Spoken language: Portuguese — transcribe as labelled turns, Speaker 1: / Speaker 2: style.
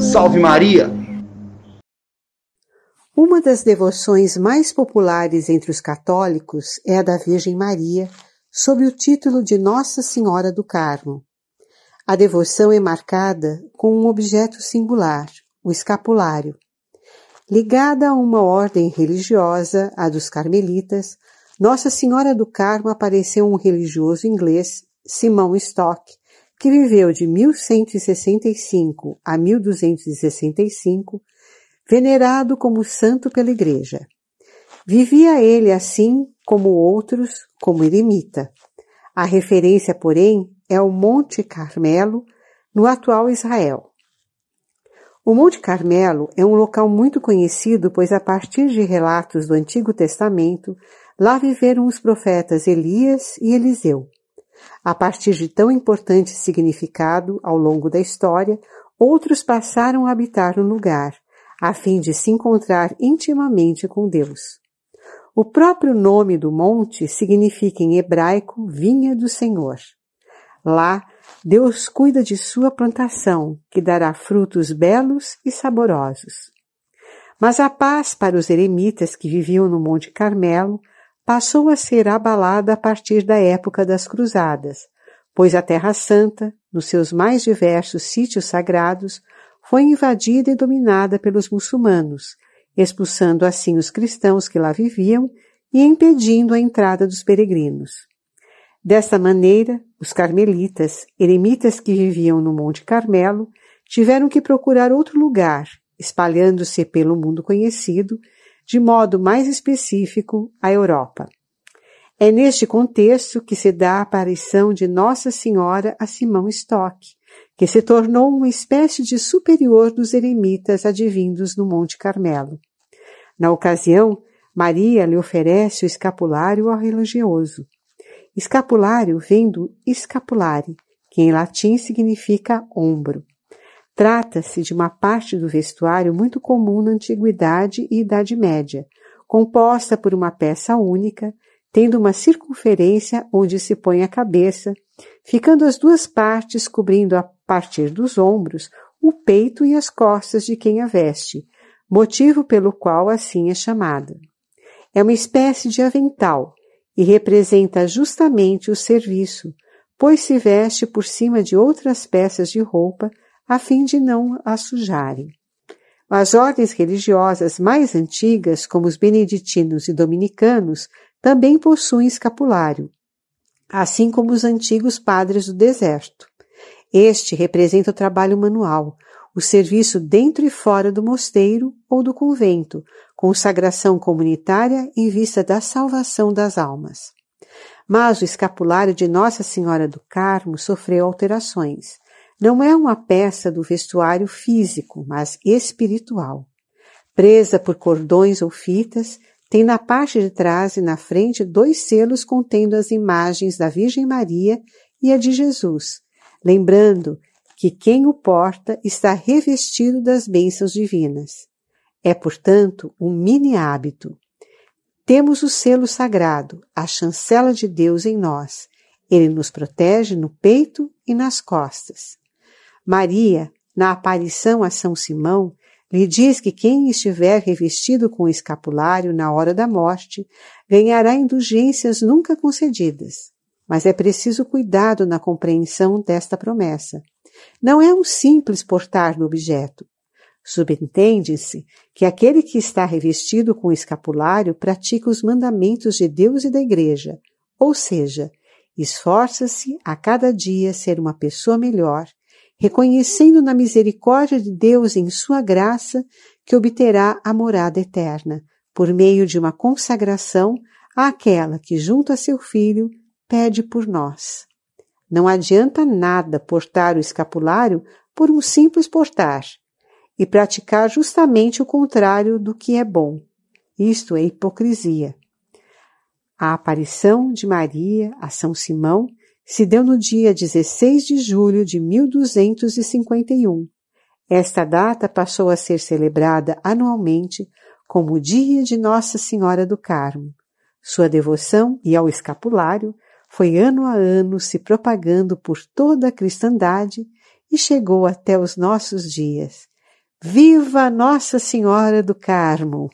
Speaker 1: Salve Maria!
Speaker 2: Uma das devoções mais populares entre os católicos é a da Virgem Maria, sob o título de Nossa Senhora do Carmo. A devoção é marcada com um objeto singular, o escapulário. Ligada a uma ordem religiosa, a dos carmelitas, Nossa Senhora do Carmo apareceu um religioso inglês, Simão Stock, que viveu de 1165 a 1265 venerado como santo pela Igreja. Vivia ele assim como outros, como eremita. A referência, porém, é o Monte Carmelo, no atual Israel. O Monte Carmelo é um local muito conhecido, pois a partir de relatos do Antigo Testamento, lá viveram os profetas Elias e Eliseu. A partir de tão importante significado ao longo da história, outros passaram a habitar no lugar, a fim de se encontrar intimamente com Deus. O próprio nome do monte significa em hebraico vinha do Senhor. Lá, Deus cuida de sua plantação, que dará frutos belos e saborosos. Mas a paz para os eremitas que viviam no Monte Carmelo passou a ser abalada a partir da época das Cruzadas, pois a Terra Santa, nos seus mais diversos sítios sagrados, foi invadida e dominada pelos muçulmanos, expulsando assim os cristãos que lá viviam e impedindo a entrada dos peregrinos. Dessa maneira, os carmelitas, eremitas que viviam no Monte Carmelo, tiveram que procurar outro lugar, espalhando-se pelo mundo conhecido, de modo mais específico, a Europa. É neste contexto que se dá a aparição de Nossa Senhora a Simão Stock, que se tornou uma espécie de superior dos eremitas advindos no Monte Carmelo. Na ocasião, Maria lhe oferece o escapulário ao religioso. Escapulário vem do escapulare, que em latim significa ombro. Trata-se de uma parte do vestuário muito comum na Antiguidade e Idade Média, composta por uma peça única, tendo uma circunferência onde se põe a cabeça, ficando as duas partes cobrindo a partir dos ombros o peito e as costas de quem a veste, motivo pelo qual assim é chamada. É uma espécie de avental e representa justamente o serviço, pois se veste por cima de outras peças de roupa a fim de não a sujarem. As ordens religiosas mais antigas, como os beneditinos e dominicanos, também possuem escapulário, assim como os antigos padres do deserto. Este representa o trabalho manual, o serviço dentro e fora do mosteiro ou do convento, consagração comunitária em vista da salvação das almas. Mas o escapulário de Nossa Senhora do Carmo sofreu alterações. Não é uma peça do vestuário físico, mas espiritual. Presa por cordões ou fitas, tem na parte de trás e na frente dois selos contendo as imagens da Virgem Maria e a de Jesus, lembrando que quem o porta está revestido das bênçãos divinas. É, portanto, um mini hábito. Temos o selo sagrado, a chancela de Deus em nós. Ele nos protege no peito e nas costas. Maria, na aparição a São Simão, lhe diz que quem estiver revestido com o escapulário na hora da morte ganhará indulgências nunca concedidas. Mas é preciso cuidado na compreensão desta promessa. Não é um simples portar do objeto. Subentende-se que aquele que está revestido com o escapulário pratica os mandamentos de Deus e da Igreja, ou seja, esforça-se a cada dia ser uma pessoa melhor reconhecendo na misericórdia de Deus em sua graça que obterá a morada eterna, por meio de uma consagração àquela que, junto a seu filho, pede por nós. Não adianta nada portar o escapulário por um simples portar e praticar justamente o contrário do que é bom. Isto é hipocrisia. A aparição de Maria a São Simão se deu no dia 16 de julho de 1251. Esta data passou a ser celebrada anualmente como o Dia de Nossa Senhora do Carmo. Sua devoção e ao escapulário foi ano a ano se propagando por toda a cristandade e chegou até os nossos dias. Viva Nossa Senhora do Carmo!